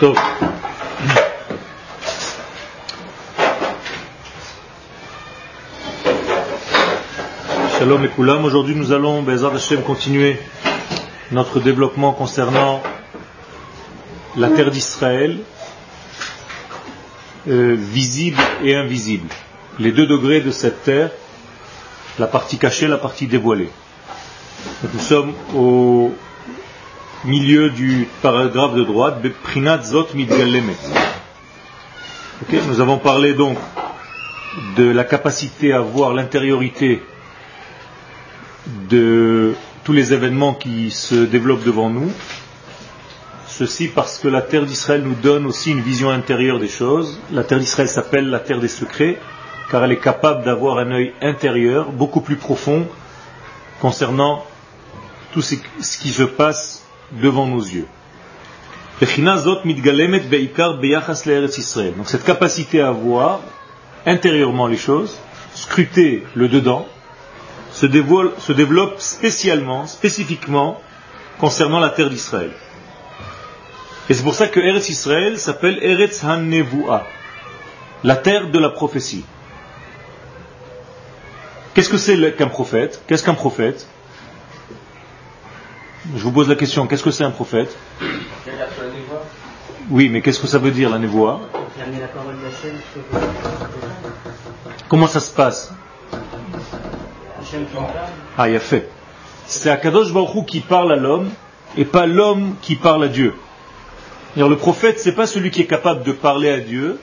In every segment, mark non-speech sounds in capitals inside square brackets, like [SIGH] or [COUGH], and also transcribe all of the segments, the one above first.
טוב. Shalom et Aujourd'hui, nous allons, Bezard Hashem, continuer notre développement concernant la terre d'Israël, euh, visible et invisible. Les deux degrés de cette terre, la partie cachée, la partie dévoilée. nous sommes au milieu du paragraphe de droite, Zot nous avons parlé donc de la capacité à voir l'intériorité de tous les événements qui se développent devant nous. Ceci parce que la terre d'Israël nous donne aussi une vision intérieure des choses. La terre d'Israël s'appelle la terre des secrets, car elle est capable d'avoir un œil intérieur beaucoup plus profond concernant tout ce qui se passe devant nos yeux. Donc cette capacité à voir intérieurement les choses, scruter le dedans, se, développe spécialement, spécifiquement, concernant la terre d'Israël. Et c'est pour ça que Eretz Israël s'appelle Eretz HaNevuah, la terre de la prophétie. Qu'est-ce que c'est qu'un prophète? Qu'est-ce qu'un prophète? Je vous pose la question, qu'est-ce que c'est un prophète? Oui, mais qu'est-ce que ça veut dire la névoie? Comment ça se passe? Ah, il a fait. C'est Akadosh Baruch qui parle à l'homme et pas l'homme qui parle à Dieu. le prophète, c'est pas celui qui est capable de parler à Dieu,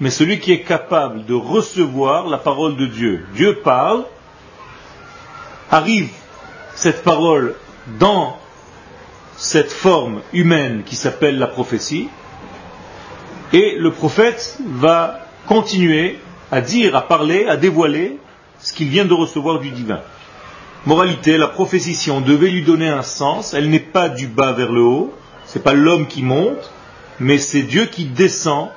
mais celui qui est capable de recevoir la parole de Dieu. Dieu parle, arrive cette parole dans cette forme humaine qui s'appelle la prophétie, et le prophète va continuer à dire, à parler, à dévoiler ce qu'il vient de recevoir du divin. Moralité, la prophétie, si on devait lui donner un sens, elle n'est pas du bas vers le haut, c'est pas l'homme qui monte, mais c'est Dieu qui descend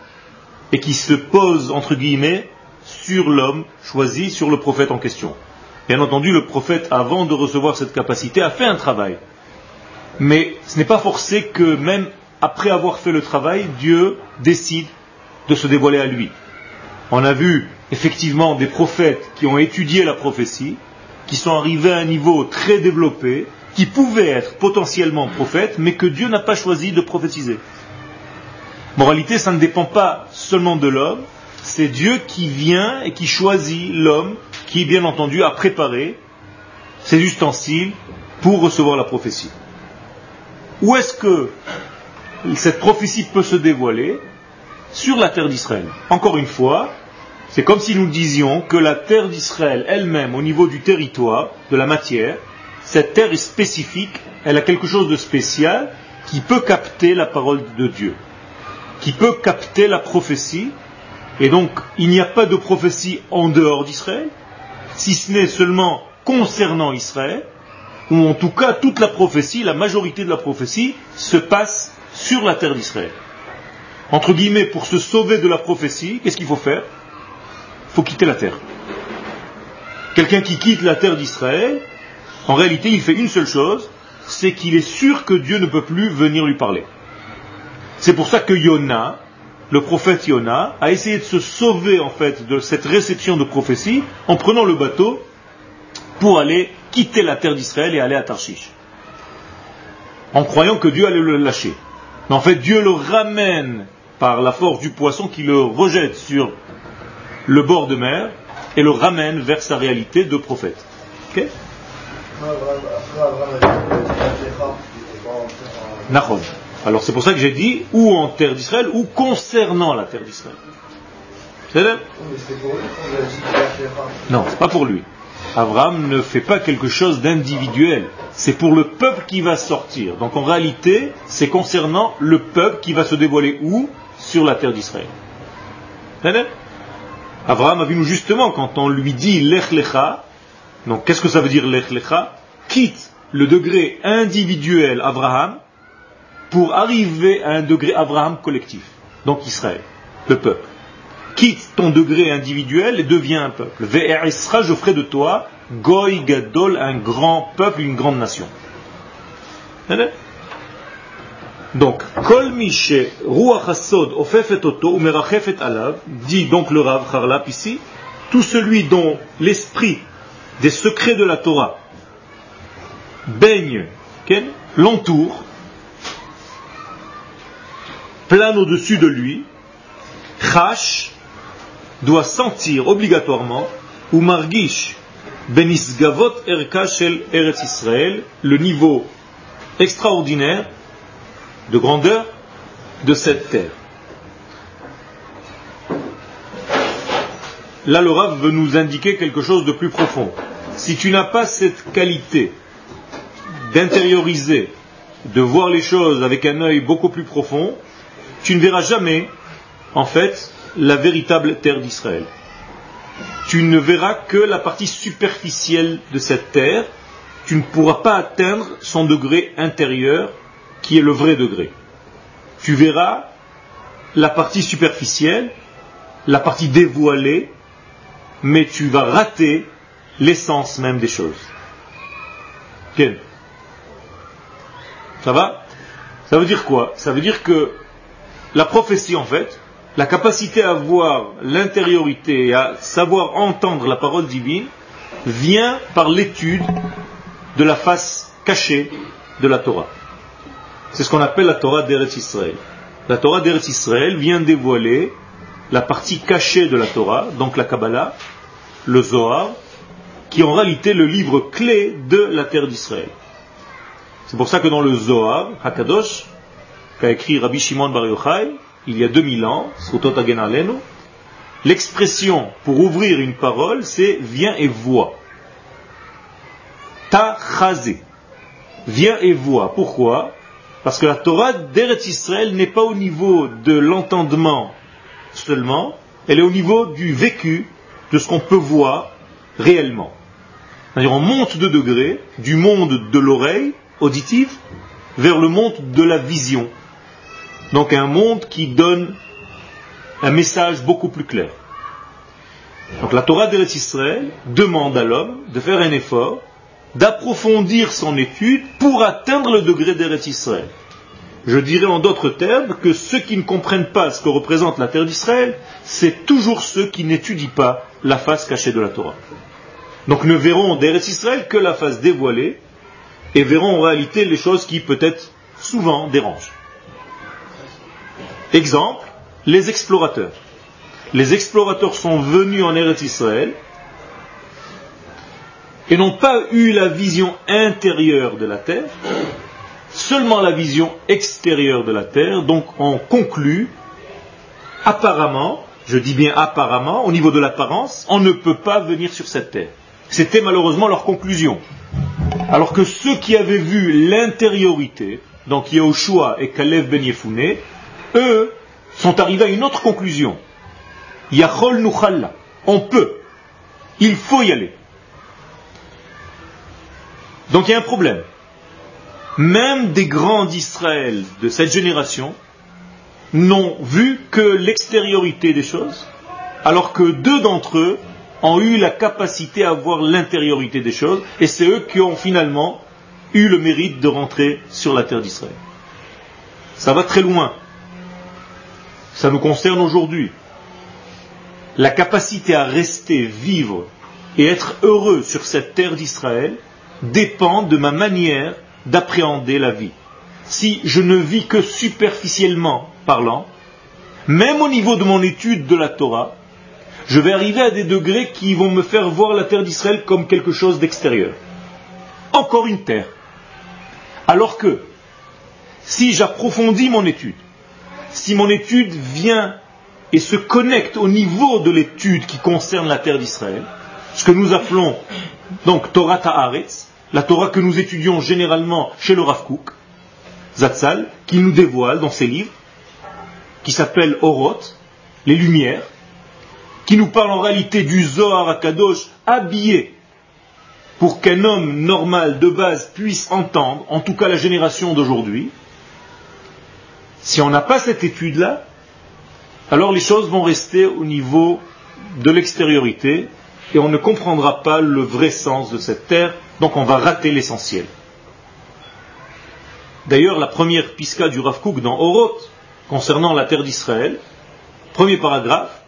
et qui se pose, entre guillemets, sur l'homme choisi, sur le prophète en question. Bien entendu, le prophète, avant de recevoir cette capacité, a fait un travail. Mais ce n'est pas forcé que même après avoir fait le travail, Dieu décide de se dévoiler à lui. On a vu effectivement des prophètes qui ont étudié la prophétie, qui sont arrivés à un niveau très développé, qui pouvaient être potentiellement prophètes, mais que Dieu n'a pas choisi de prophétiser. Moralité, ça ne dépend pas seulement de l'homme, c'est Dieu qui vient et qui choisit l'homme qui, bien entendu, a préparé ses ustensiles pour recevoir la prophétie. Où est-ce que cette prophétie peut se dévoiler? Sur la terre d'Israël. Encore une fois, c'est comme si nous disions que la terre d'Israël elle-même, au niveau du territoire, de la matière, cette terre est spécifique, elle a quelque chose de spécial qui peut capter la parole de Dieu, qui peut capter la prophétie, et donc il n'y a pas de prophétie en dehors d'Israël, si ce n'est seulement concernant Israël, ou en tout cas toute la prophétie, la majorité de la prophétie, se passe sur la terre d'Israël. Entre guillemets, pour se sauver de la prophétie, qu'est-ce qu'il faut faire? Faut quitter la terre. Quelqu'un qui quitte la terre d'Israël, en réalité, il fait une seule chose, c'est qu'il est sûr que Dieu ne peut plus venir lui parler. C'est pour ça que Yona, le prophète Yona, a essayé de se sauver en fait de cette réception de prophétie en prenant le bateau pour aller quitter la terre d'Israël et aller à Tarshish. En croyant que Dieu allait le lâcher. Mais en fait, Dieu le ramène par la force du poisson qui le rejette sur le bord de mer et le ramène vers sa réalité de prophète. Alors c'est pour ça que j'ai dit ou en terre d'Israël ou concernant la terre d'Israël. C'est Non, c'est pas pour lui. Abraham ne fait pas quelque chose d'individuel. C'est pour le peuple qui va sortir. Donc en réalité, c'est concernant le peuple qui va se dévoiler où? Sur la terre d'Israël. Abraham a vu justement quand on lui dit Lech Lecha, donc qu'est-ce que ça veut dire Lech Lecha Quitte le degré individuel Abraham pour arriver à un degré Abraham collectif, donc Israël, le peuple. Quitte ton degré individuel et deviens un peuple. Ve'erisra, je ferai de toi Goy Gadol, un grand peuple, une grande nation. Donc, Kol Mishe Ruach Umerachefet Alav, dit donc le Rav Harlap ici, tout celui dont l'esprit des secrets de la Torah baigne, l'entoure, plane au-dessus de lui, Chash doit sentir obligatoirement, ou Margish Benisgavot Erka Shel Eretz Israël, le niveau extraordinaire de grandeur de cette terre. Là, le Rav veut nous indiquer quelque chose de plus profond. Si tu n'as pas cette qualité d'intérioriser, de voir les choses avec un œil beaucoup plus profond, tu ne verras jamais, en fait, la véritable terre d'Israël. Tu ne verras que la partie superficielle de cette terre, tu ne pourras pas atteindre son degré intérieur qui est le vrai degré. Tu verras la partie superficielle, la partie dévoilée, mais tu vas rater l'essence même des choses. Quel Ça va? Ça veut dire quoi? Ça veut dire que la prophétie, en fait, la capacité à voir l'intériorité et à savoir entendre la parole divine, vient par l'étude de la face cachée de la Torah. C'est ce qu'on appelle la Torah d'Eretz Israël. La Torah d'Eretz Israël vient dévoiler la partie cachée de la Torah, donc la Kabbalah, le Zohar, qui en réalité le livre clé de la terre d'Israël. C'est pour ça que dans le Zohar, Hakadosh, qu'a écrit Rabbi Shimon Bar Yochai, il y a 2000 ans, l'expression pour ouvrir une parole, c'est viens et vois. Ta Viens et vois. Pourquoi? Parce que la Torah d'Eretz Israël n'est pas au niveau de l'entendement seulement, elle est au niveau du vécu, de ce qu'on peut voir réellement. C'est-à-dire on monte de degrés du monde de l'oreille auditive vers le monde de la vision. Donc un monde qui donne un message beaucoup plus clair. Donc la Torah d'Eretz Israël demande à l'homme de faire un effort d'approfondir son étude pour atteindre le degré d'Eretz Israël. Je dirais en d'autres termes que ceux qui ne comprennent pas ce que représente la terre d'Israël, c'est toujours ceux qui n'étudient pas la face cachée de la Torah. Donc ne verront d'Eretz Israël que la face dévoilée et verront en réalité les choses qui peut-être souvent dérangent. Exemple, les explorateurs. Les explorateurs sont venus en Eretz Israël et n'ont pas eu la vision intérieure de la terre, seulement la vision extérieure de la terre, donc on conclut, apparemment, je dis bien apparemment, au niveau de l'apparence, on ne peut pas venir sur cette terre. C'était malheureusement leur conclusion. Alors que ceux qui avaient vu l'intériorité, donc Yahushua et Kalev Ben Yefune, eux sont arrivés à une autre conclusion. Yachol Nuchalla. On peut. Il faut y aller. Donc il y a un problème. Même des grands d'Israël de cette génération n'ont vu que l'extériorité des choses, alors que deux d'entre eux ont eu la capacité à voir l'intériorité des choses, et c'est eux qui ont finalement eu le mérite de rentrer sur la terre d'Israël. Ça va très loin. Ça nous concerne aujourd'hui. La capacité à rester, vivre et être heureux sur cette terre d'Israël, dépend de ma manière d'appréhender la vie. Si je ne vis que superficiellement parlant, même au niveau de mon étude de la Torah, je vais arriver à des degrés qui vont me faire voir la terre d'Israël comme quelque chose d'extérieur. Encore une terre. Alors que, si j'approfondis mon étude, si mon étude vient et se connecte au niveau de l'étude qui concerne la terre d'Israël, ce que nous appelons donc Torah Ta'aretz, la Torah que nous étudions généralement chez le Rav Kook, Zatzal, qui nous dévoile dans ses livres, qui s'appelle Oroth, les Lumières, qui nous parle en réalité du Zohar à Kadosh habillé pour qu'un homme normal de base puisse entendre, en tout cas la génération d'aujourd'hui. Si on n'a pas cette étude-là, alors les choses vont rester au niveau de l'extériorité et on ne comprendra pas le vrai sens de cette terre donc on va rater l'essentiel. D'ailleurs, la première pisca du Rav dans Oroth, concernant la terre d'Israël, premier paragraphe,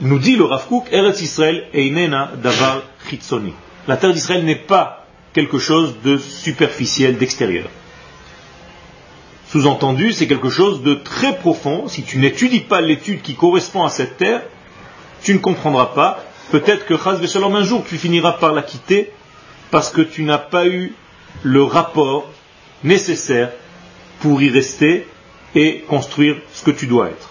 nous dit le Rav Eretz Israël Einena Davar Chitzoni. La terre d'Israël n'est pas quelque chose de superficiel, d'extérieur. Sous-entendu, c'est quelque chose de très profond. Si tu n'étudies pas l'étude qui correspond à cette terre, tu ne comprendras pas. Peut-être que Chaz un jour tu finiras par la quitter parce que tu n'as pas eu le rapport nécessaire pour y rester et construire ce que tu dois être.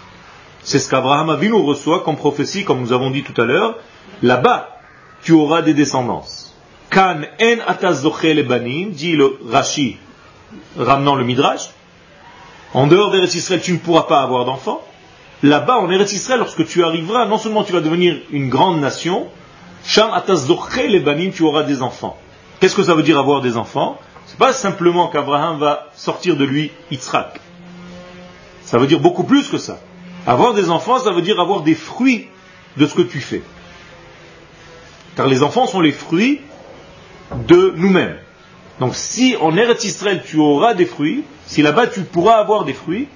C'est ce qu'Abraham Avinu reçoit comme prophétie, comme nous avons dit tout à l'heure. Là-bas, tu auras des descendances. Kan en banim, dit le Rashi, ramenant le Midrash. En dehors d'Eretz Israël, tu ne pourras pas avoir d'enfants. Là-bas, en Eretz Israël, lorsque tu arriveras, non seulement tu vas devenir une grande nation, Sham les banim, tu auras des enfants. Qu'est-ce que ça veut dire avoir des enfants? C'est pas simplement qu'Abraham va sortir de lui Yitzhak. Ça veut dire beaucoup plus que ça. Avoir des enfants, ça veut dire avoir des fruits de ce que tu fais. Car les enfants sont les fruits de nous-mêmes. Donc si en Eretz Israël tu auras des fruits, si là-bas tu pourras avoir des fruits,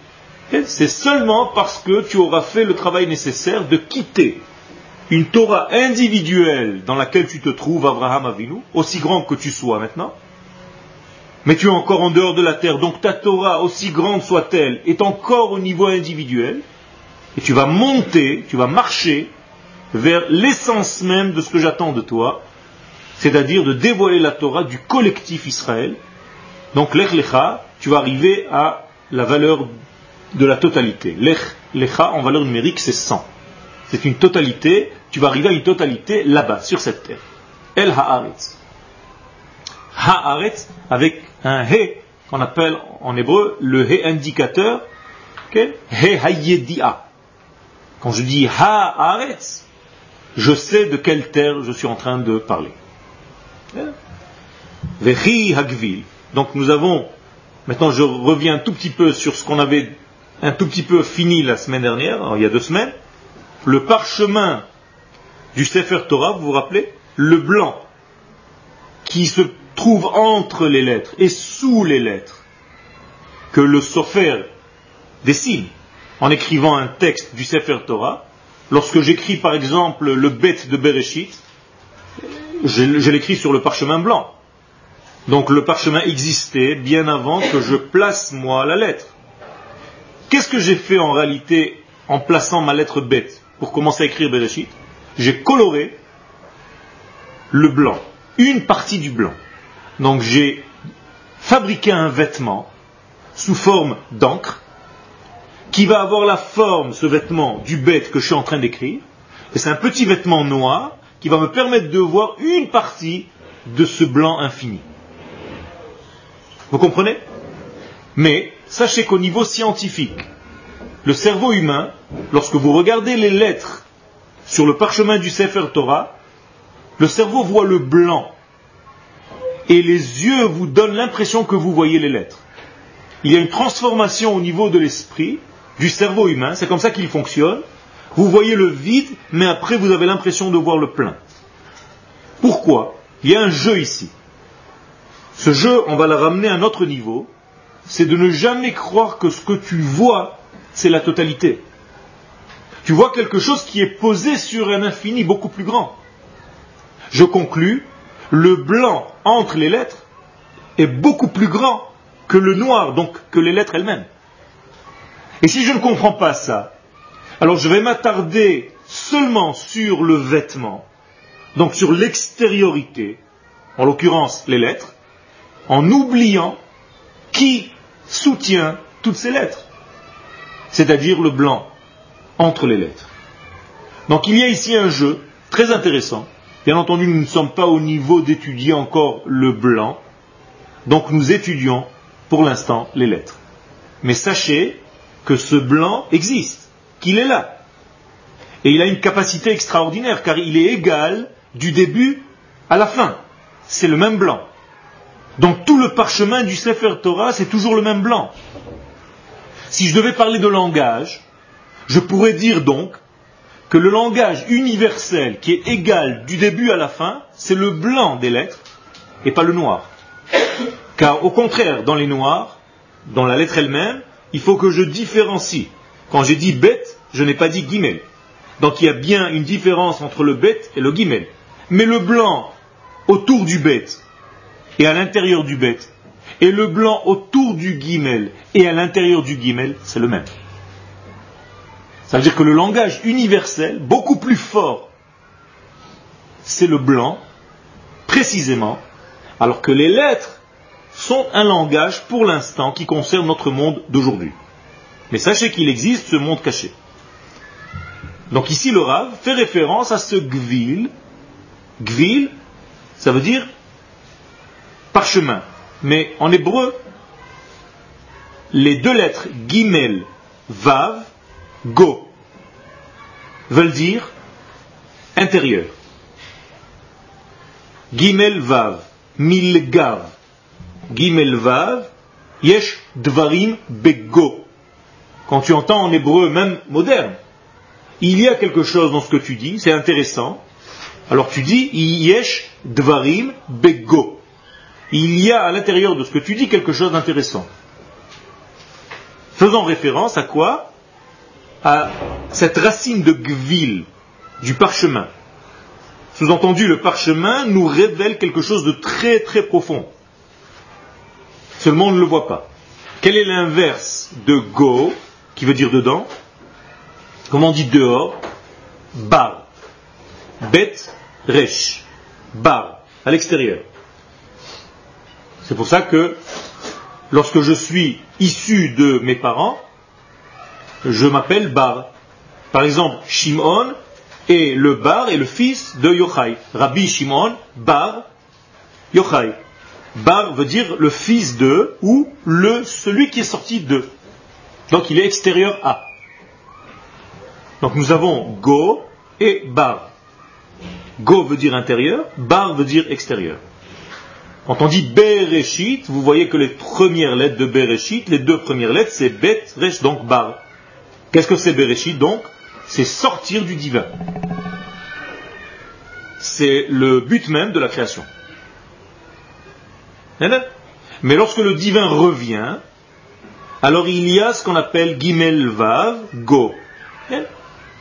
c'est seulement parce que tu auras fait le travail nécessaire de quitter une Torah individuelle dans laquelle tu te trouves, Abraham Avinu, aussi grand que tu sois maintenant, mais tu es encore en dehors de la terre, donc ta Torah, aussi grande soit-elle, est encore au niveau individuel, et tu vas monter, tu vas marcher vers l'essence même de ce que j'attends de toi, c'est-à-dire de dévoiler la Torah du collectif Israël. Donc l'Ech Lecha, tu vas arriver à la valeur de la totalité. L'Ech Lecha en valeur numérique, c'est 100. C'est une totalité, tu vas arriver à une totalité là-bas, sur cette terre. El Haaretz. Haaretz avec un He qu'on appelle en hébreu le He indicateur, okay? He Hayedia. Quand je dis Haaretz, je sais de quelle terre je suis en train de parler. Donc nous avons, maintenant je reviens un tout petit peu sur ce qu'on avait un tout petit peu fini la semaine dernière, il y a deux semaines. Le parchemin du Sefer Torah, vous vous rappelez? Le blanc qui se trouve entre les lettres et sous les lettres que le Sofer dessine en écrivant un texte du Sefer Torah. Lorsque j'écris par exemple le Bet de Bereshit, je, l'écris sur le parchemin blanc. Donc le parchemin existait bien avant que je place moi la lettre. Qu'est-ce que j'ai fait en réalité en plaçant ma lettre bête pour commencer à écrire Bereshit J'ai coloré le blanc, une partie du blanc. Donc j'ai fabriqué un vêtement sous forme d'encre qui va avoir la forme, ce vêtement, du bête que je suis en train d'écrire. C'est un petit vêtement noir qui va me permettre de voir une partie de ce blanc infini. Vous comprenez? Mais sachez qu'au niveau scientifique, le cerveau humain, lorsque vous regardez les lettres sur le parchemin du Sefer Torah, le cerveau voit le blanc et les yeux vous donnent l'impression que vous voyez les lettres. Il y a une transformation au niveau de l'esprit, du cerveau humain, c'est comme ça qu'il fonctionne, vous voyez le vide, mais après vous avez l'impression de voir le plein. Pourquoi Il y a un jeu ici. Ce jeu, on va le ramener à un autre niveau, c'est de ne jamais croire que ce que tu vois, c'est la totalité. Tu vois quelque chose qui est posé sur un infini beaucoup plus grand. Je conclus, le blanc entre les lettres est beaucoup plus grand que le noir, donc que les lettres elles-mêmes. Et si je ne comprends pas ça, alors je vais m'attarder seulement sur le vêtement, donc sur l'extériorité, en l'occurrence les lettres, en oubliant qui soutient toutes ces lettres, c'est-à-dire le blanc entre les lettres. Donc il y a ici un jeu très intéressant. Bien entendu, nous ne sommes pas au niveau d'étudier encore le blanc, donc nous étudions pour l'instant les lettres. Mais sachez que ce blanc existe qu'il est là. Et il a une capacité extraordinaire, car il est égal du début à la fin. C'est le même blanc. Donc tout le parchemin du Sefer Torah, c'est toujours le même blanc. Si je devais parler de langage, je pourrais dire donc que le langage universel qui est égal du début à la fin, c'est le blanc des lettres et pas le noir. Car au contraire, dans les noirs, dans la lettre elle-même, il faut que je différencie. Quand j'ai dit bête, je n'ai pas dit guimel. Donc il y a bien une différence entre le bête et le guimel. Mais le blanc autour du bête et à l'intérieur du bête, et le blanc autour du guimel et à l'intérieur du guimel, c'est le même. Ça veut dire que le langage universel, beaucoup plus fort, c'est le blanc, précisément, alors que les lettres sont un langage pour l'instant qui concerne notre monde d'aujourd'hui. Mais sachez qu'il existe ce monde caché. Donc ici le Rav fait référence à ce gvil. Gvil, ça veut dire parchemin. Mais en hébreu, les deux lettres gimel, vav, go veulent dire intérieur. Gimel vav, milgav. Gimel vav, yesh dvarim bego. Quand tu entends en hébreu, même moderne, il y a quelque chose dans ce que tu dis, c'est intéressant. Alors tu dis yesh dvarim bego il y a à l'intérieur de ce que tu dis quelque chose d'intéressant. Faisant référence à quoi? À cette racine de gvil, du parchemin. Sous-entendu, le parchemin nous révèle quelque chose de très très profond. Seulement on ne le voit pas. Quel est l'inverse de go, qui veut dire dedans Comment on dit dehors Bar. Bet, resh. Bar, à l'extérieur. C'est pour ça que lorsque je suis issu de mes parents, je m'appelle Bar. Par exemple, Shimon est le Bar et le fils de Yochai. Rabbi Shimon, Bar, Yochai. Bar veut dire le fils de ou le celui qui est sorti de. Donc il est extérieur à. Donc nous avons Go et Bar. Go veut dire intérieur, Bar veut dire extérieur. Quand on dit Bereshit, vous voyez que les premières lettres de Bereshit, les deux premières lettres, c'est Bet, Resh, donc Bar. Qu'est-ce que c'est Bereshit donc? C'est sortir du divin. C'est le but même de la création. Mais lorsque le divin revient, alors il y a ce qu'on appelle Gimel Vav, Go.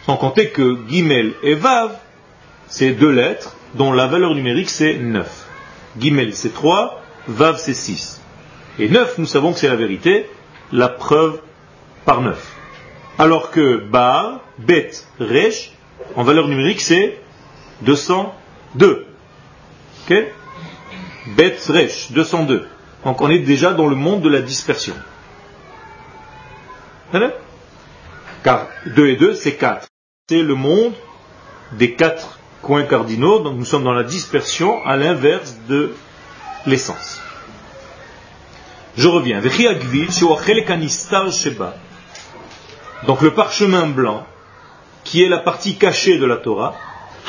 Sans compter que Gimel et Vav, c'est deux lettres dont la valeur numérique c'est 9. Gimel c'est 3, Vav c'est 6. Et 9, nous savons que c'est la vérité, la preuve par 9. Alors que Bar, Bet, Resh, en valeur numérique c'est 202. Ok? Bet, Resh, 202. Donc on est déjà dans le monde de la dispersion. Car 2 et 2 c'est 4. C'est le monde des quatre coins cardinaux, donc nous sommes dans la dispersion à l'inverse de l'essence. Je reviens. Donc le parchemin blanc, qui est la partie cachée de la Torah,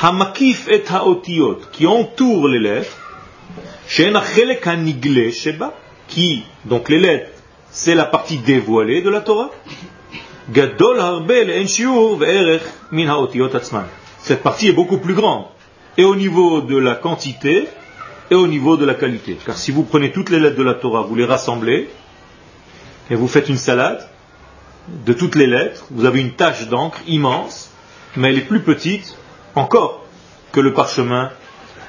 Hamakif et Haotiot, qui entoure les lettres, qui, donc les lettres, c'est la partie dévoilée de la Torah, cette partie est beaucoup plus grande, et au niveau de la quantité, et au niveau de la qualité. Car si vous prenez toutes les lettres de la Torah, vous les rassemblez, et vous faites une salade de toutes les lettres, vous avez une tache d'encre immense, mais elle est plus petite encore que le parchemin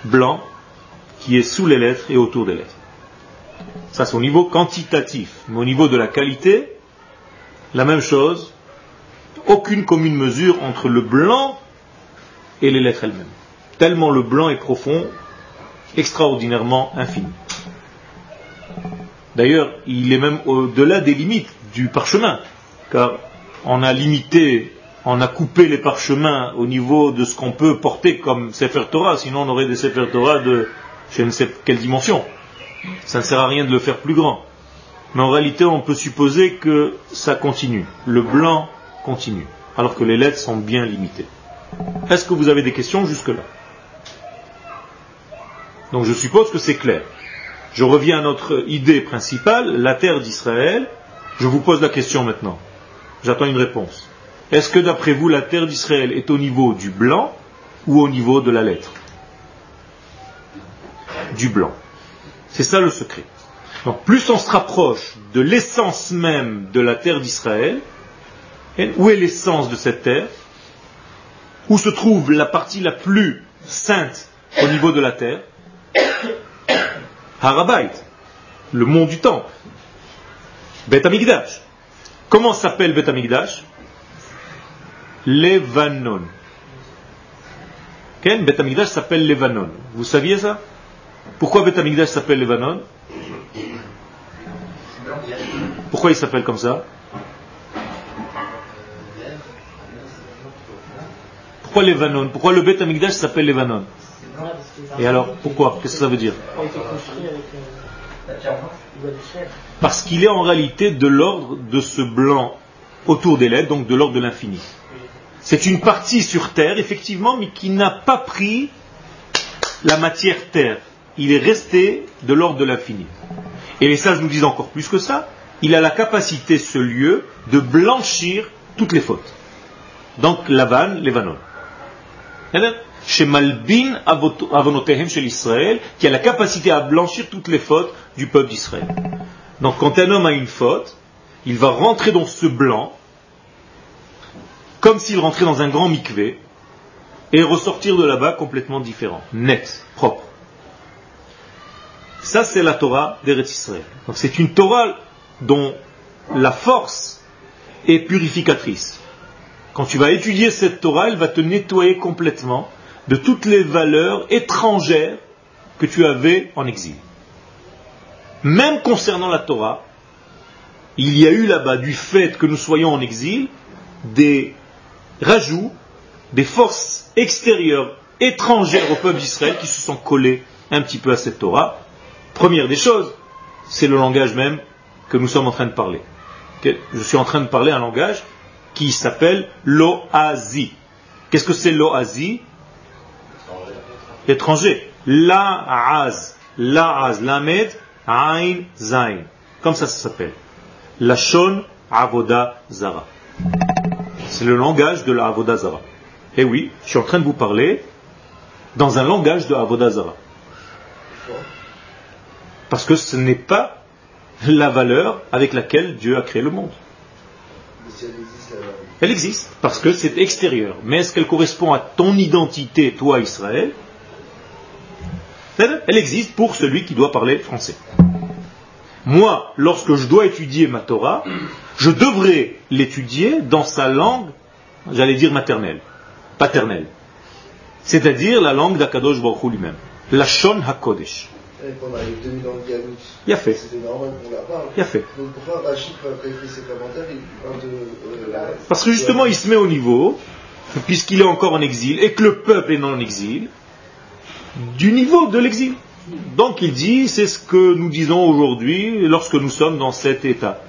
blanc qui est sous les lettres et autour des lettres. Ça c'est au niveau quantitatif. Mais au niveau de la qualité, la même chose, aucune commune mesure entre le blanc et les lettres elles-mêmes. Tellement le blanc est profond, extraordinairement infini. D'ailleurs, il est même au-delà des limites du parchemin, car on a limité, on a coupé les parchemins au niveau de ce qu'on peut porter comme Sefer Torah, sinon on aurait des Sefer Torah de je ne sais quelle dimension. Ça ne sert à rien de le faire plus grand. Mais en réalité, on peut supposer que ça continue. Le blanc continue, alors que les lettres sont bien limitées. Est-ce que vous avez des questions jusque-là? Donc je suppose que c'est clair. Je reviens à notre idée principale, la terre d'Israël. Je vous pose la question maintenant. J'attends une réponse. Est-ce que d'après vous, la terre d'Israël est au niveau du blanc ou au niveau de la lettre? Du blanc. C'est ça le secret. Donc plus on se rapproche de l'essence même de la terre d'Israël, où est l'essence de cette terre? Où se trouve la partie la plus sainte au niveau de la terre? [COUGHS] Harabait, le mont du temple. Bet Amigdash. Comment s'appelle Bet Amigdash Levanon. Ken Bet Amigdash s'appelle Levanon. Vous saviez ça? Pourquoi Bet Amigdash s'appelle Levanon? Pourquoi il s'appelle comme ça? Pourquoi Pourquoi le Bet Amigdash s'appelle Levanon? Et alors, pourquoi? Qu'est-ce que ça veut dire? Parce qu'il est en réalité de l'ordre de ce blanc autour des lettres, donc de l'ordre de l'infini. C'est une partie sur Terre, effectivement, mais qui n'a pas pris la matière Terre. Il est resté de l'ordre de l'infini. Et les sages nous disent encore plus que ça. Il a la capacité, ce lieu, de blanchir toutes les fautes. Donc, Lavan, Levanon. Chez Malbin Avonotehem chez l'Israël, qui a la capacité à blanchir toutes les fautes du peuple d'Israël. Donc, quand un homme a une faute, il va rentrer dans ce blanc, comme s'il rentrait dans un grand mikvé, et ressortir de là-bas complètement différent, net, propre. Ça, c'est la Torah d'Eretz Israël. Donc, c'est une Torah dont la force est purificatrice. Quand tu vas étudier cette Torah, elle va te nettoyer complètement de toutes les valeurs étrangères que tu avais en exil. Même concernant la Torah, il y a eu là-bas, du fait que nous soyons en exil, des rajouts des forces extérieures, étrangères au peuple d'Israël qui se sont collées un petit peu à cette Torah. Première des choses, c'est le langage même que nous sommes en train de parler. Je suis en train de parler un langage qui s'appelle l'oazi. Qu'est-ce que c'est l'oazi Étranger. La'az. La'az. Lamed. Ain. Zain. Comme ça, ça s'appelle. Lashon Avoda Zara. C'est le langage de la Avodazara. Eh oui, je suis en train de vous parler dans un langage de Avodazara. Parce que ce n'est pas la valeur avec laquelle Dieu a créé le monde. Elle existe, parce que c'est extérieur. Mais est-ce qu'elle correspond à ton identité, toi Israël? Elle existe pour celui qui doit parler français. Moi, lorsque je dois étudier ma Torah, je devrais l'étudier dans sa langue, j'allais dire maternelle, paternelle. C'est-à-dire la langue d'Akadosh Baruch lui-même. La Shon HaKodesh. Il a fait. Il a fait. Parce que justement, il se met au niveau, puisqu'il est encore en exil, et que le peuple est en exil, du niveau de l'exil. Donc il dit, c'est ce que nous disons aujourd'hui lorsque nous sommes dans cet état.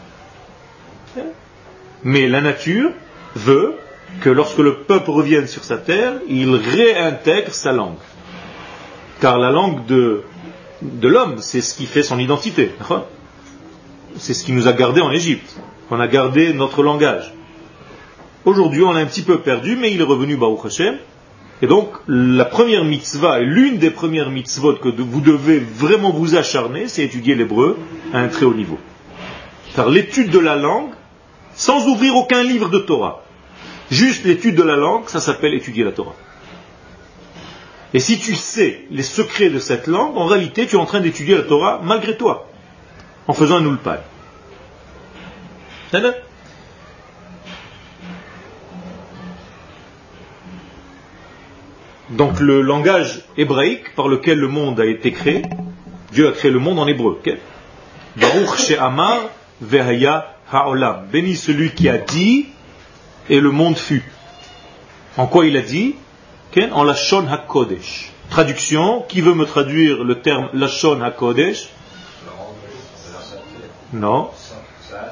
Mais la nature veut que lorsque le peuple revienne sur sa terre, il réintègre sa langue. Car la langue de, de l'homme, c'est ce qui fait son identité. C'est ce qui nous a gardé en Égypte. On a gardé notre langage. Aujourd'hui, on l'a un petit peu perdu, mais il est revenu Baruch Hashem. Et donc, la première mitzvah, et l'une des premières mitzvot que vous devez vraiment vous acharner, c'est étudier l'hébreu à un très haut niveau. Car l'étude de la langue, sans ouvrir aucun livre de Torah, juste l'étude de la langue, ça s'appelle étudier la Torah. Et si tu sais les secrets de cette langue, en réalité, tu es en train d'étudier la Torah malgré toi, en faisant un ulpal. Donc le langage hébraïque par lequel le monde a été créé, Dieu a créé le monde en hébreu. Baruch She'amar Vehaya Ha'olam. Béni celui qui a dit et le monde fut. En quoi il a dit? En Lashon HaKodesh. Traduction, qui veut me traduire le terme Lashon HaKodesh? Non.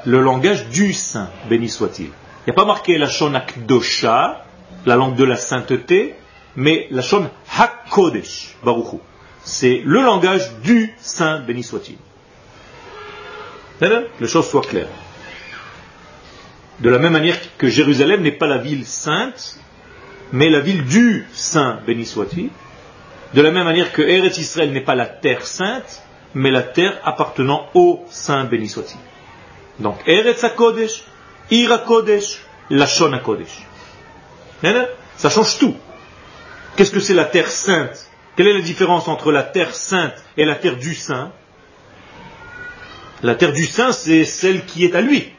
Le langage du saint, béni soit-il. Il n'y a pas marqué Lashon HaKdosha, la langue de la sainteté, mais la Shon HaKodesh, Baruchu. C'est le langage du Saint, béni soit-il. Les choses soient claires. De la même manière que Jérusalem n'est pas la ville sainte, mais la ville du Saint, béni soit-il. De la même manière que Eretz Israël n'est pas la terre sainte, mais la terre appartenant au Saint béni soit-il. Donc, Eretz HaKodesh, Ira Kodesh, Lashon HaKodesh. Ça change tout. Qu'est-ce que c'est la terre sainte? Quelle est la différence entre la terre sainte et la terre du saint? La terre du saint, c'est celle qui est à lui.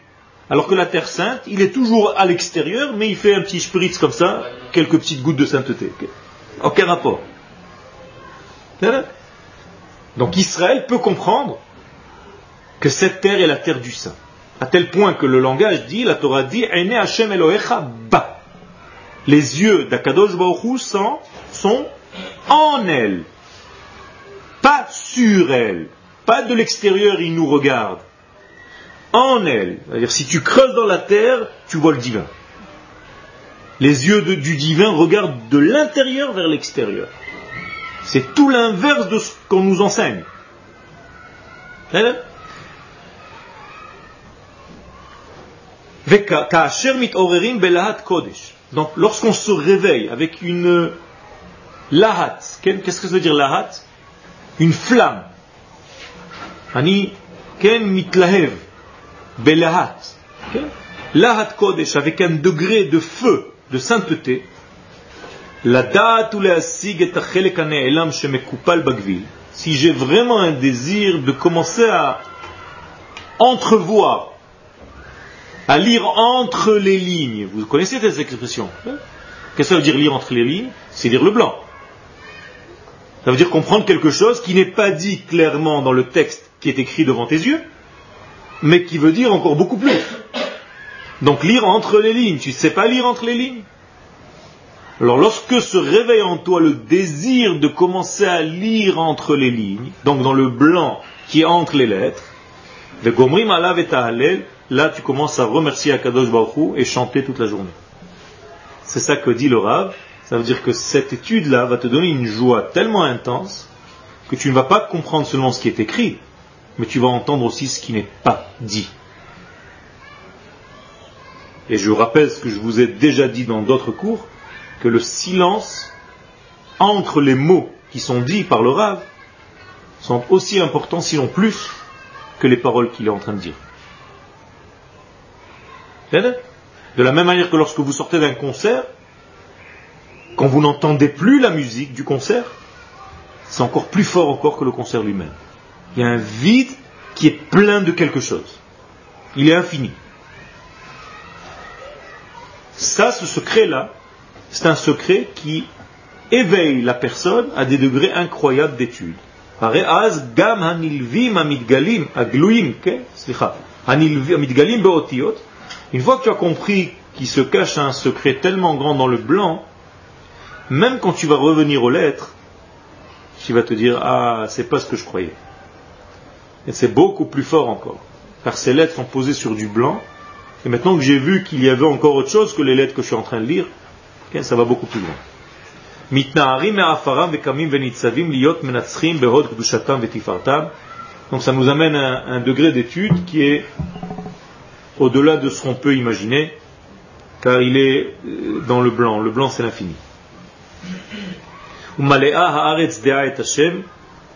Alors que la terre sainte, il est toujours à l'extérieur, mais il fait un petit spritz comme ça, quelques petites gouttes de sainteté. Aucun rapport. Donc Israël peut comprendre que cette terre est la terre du saint. À tel point que le langage dit, la Torah dit, Hashem ba. Les yeux d'Akadosh sont, sont en elle, pas sur elle, pas de l'extérieur, il nous regarde. En elle. C'est-à-dire, si tu creuses dans la terre, tu vois le divin. Les yeux du divin regardent de l'intérieur vers l'extérieur. C'est tout l'inverse de ce qu'on nous enseigne. Donc, lorsqu'on se réveille avec une lahat, qu'est-ce que ça veut dire lahat? Une flamme. Ani ken mitlahev belahat. Lahat kodesh, avec un degré de feu, de sainteté. La date ou la elam bagvil. Si j'ai vraiment un désir de commencer à entrevoir à lire entre les lignes. Vous connaissez cette expression hein? Qu'est-ce que ça veut dire lire entre les lignes? C'est lire le blanc. Ça veut dire comprendre quelque chose qui n'est pas dit clairement dans le texte qui est écrit devant tes yeux, mais qui veut dire encore beaucoup plus. Donc lire entre les lignes, tu ne sais pas lire entre les lignes? Alors lorsque se réveille en toi le désir de commencer à lire entre les lignes, donc dans le blanc qui est entre les lettres, le gomrim alav et là tu commences à remercier Akadosh Baruch et chanter toute la journée. C'est ça que dit le Rav. Ça veut dire que cette étude-là va te donner une joie tellement intense que tu ne vas pas comprendre seulement ce qui est écrit, mais tu vas entendre aussi ce qui n'est pas dit. Et je rappelle ce que je vous ai déjà dit dans d'autres cours, que le silence entre les mots qui sont dits par le Rav sont aussi importants, sinon plus, que les paroles qu'il est en train de dire. De la même manière que lorsque vous sortez d'un concert, quand vous n'entendez plus la musique du concert, c'est encore plus fort encore que le concert lui-même. Il y a un vide qui est plein de quelque chose. Il est infini. Ça, ce secret-là, c'est un secret qui éveille la personne à des degrés incroyables d'étude. Une fois que tu as compris qu'il se cache un secret tellement grand dans le blanc, même quand tu vas revenir aux lettres, tu vas te dire Ah, c'est pas ce que je croyais. Et c'est beaucoup plus fort encore. Car ces lettres sont posées sur du blanc. Et maintenant que j'ai vu qu'il y avait encore autre chose que les lettres que je suis en train de lire, ça va beaucoup plus loin. Donc ça nous amène à un degré d'étude qui est au-delà de ce qu'on peut imaginer, car il est euh, dans le blanc. Le blanc, c'est l'infini.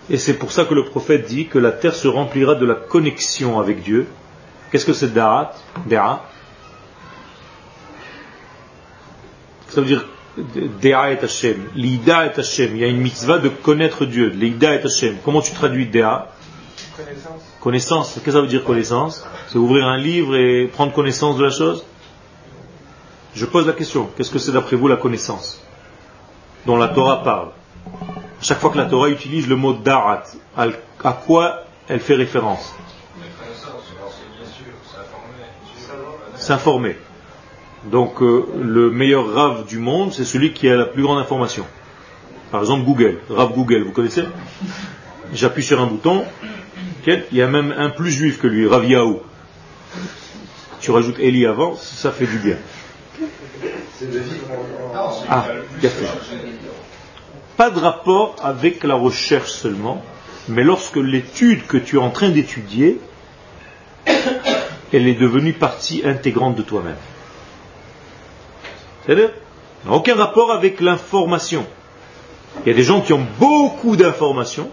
Et c'est pour ça que le prophète dit que la terre se remplira de la connexion avec Dieu. Qu'est-ce que c'est Da'at Da'a Ça veut dire De'a et Hashem. L'Ida et Hashem. Il y a une mitzvah de connaître Dieu. L'Ida et Hashem. Comment tu traduis De'a Connaissance. Connaissance. Qu'est-ce que ça veut dire connaissance? C'est ouvrir un livre et prendre connaissance de la chose? Je pose la question. Qu'est-ce que c'est d'après vous la connaissance? Dont la Torah parle Chaque fois que la Torah utilise le mot darat, à quoi elle fait référence S'informer. Donc euh, le meilleur rave du monde, c'est celui qui a la plus grande information. Par exemple Google, rave Google, vous connaissez J'appuie sur un bouton, il y a même un plus juif que lui, Rav Tu rajoutes Eli avant, ça fait du bien. Ah, Pas de rapport avec la recherche seulement, mais lorsque l'étude que tu es en train d'étudier, elle est devenue partie intégrante de toi-même. C'est-à-dire, aucun rapport avec l'information. Il y a des gens qui ont beaucoup d'informations,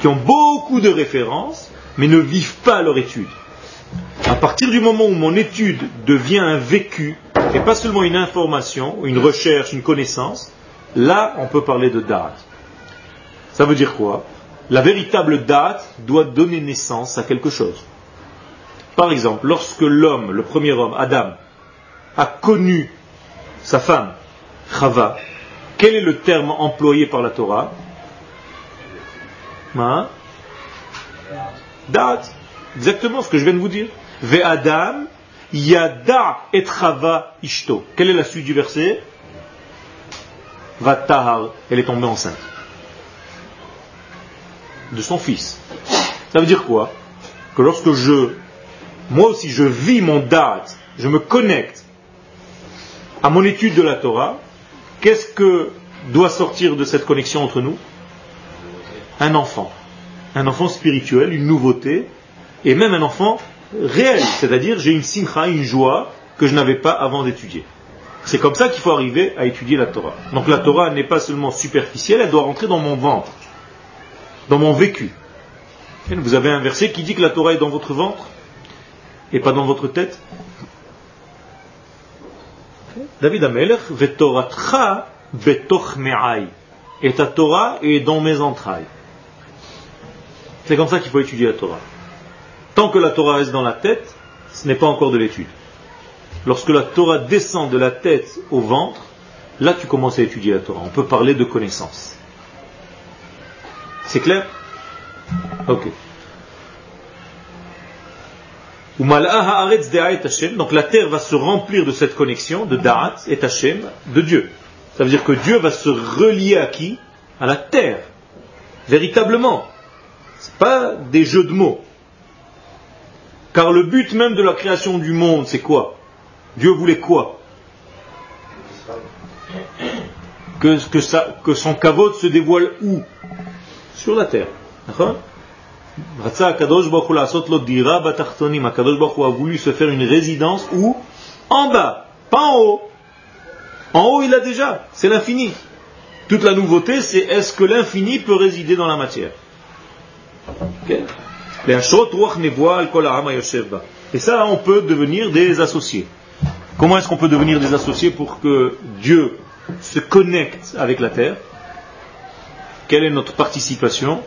qui ont beaucoup de références, mais ne vivent pas leur étude. À partir du moment où mon étude devient un vécu, et pas seulement une information, une recherche, une connaissance, là on peut parler de date. Ça veut dire quoi? La véritable date doit donner naissance à quelque chose. Par exemple, lorsque l'homme, le premier homme, Adam, a connu sa femme, Chava, quel est le terme employé par la Torah? Hein? Date. Exactement ce que je viens de vous dire. Ve Adam, yada et Chava ishto. Quelle est la suite du verset? Vatahar, elle est tombée enceinte. De son fils. Ça veut dire quoi? Que lorsque je, moi aussi, je vis mon date, je me connecte à mon étude de la Torah, qu'est-ce que doit sortir de cette connexion entre nous? Un enfant. Un enfant spirituel, une nouveauté, et même un enfant réel, c'est-à-dire j'ai une simcha, une joie que je n'avais pas avant d'étudier. C'est comme ça qu'il faut arriver à étudier la Torah. Donc la Torah n'est pas seulement superficielle, elle doit rentrer dans mon ventre, dans mon vécu. Vous avez un verset qui dit que la Torah est dans votre ventre et pas dans votre tête. David Amelech, Vetoratcha betoch me'ai. Et ta Torah est dans mes entrailles. C'est comme ça qu'il faut étudier la Torah. Tant que la Torah reste dans la tête, ce n'est pas encore de l'étude. Lorsque la Torah descend de la tête au ventre, là tu commences à étudier la Torah. On peut parler de connaissance. C'est clair? Ok. Donc la terre va se remplir de cette connexion de Da'at et Hashem, de Dieu. Ça veut dire que Dieu va se relier à qui? À la terre. Véritablement. Ce pas des jeux de mots. Car le but même de la création du monde, c'est quoi? Dieu voulait quoi que, que, que son kavod se dévoile où Sur la terre. D'accord Akadosh Baruch a voulu se faire une résidence où En bas, pas en haut. En haut, il a déjà, c'est l'infini. Toute la nouveauté, c'est est-ce que l'infini peut résider dans la matière Et ça, on peut devenir des associés. Comment est-ce qu'on peut devenir des associés pour que Dieu se connecte avec la terre? Quelle est notre participation?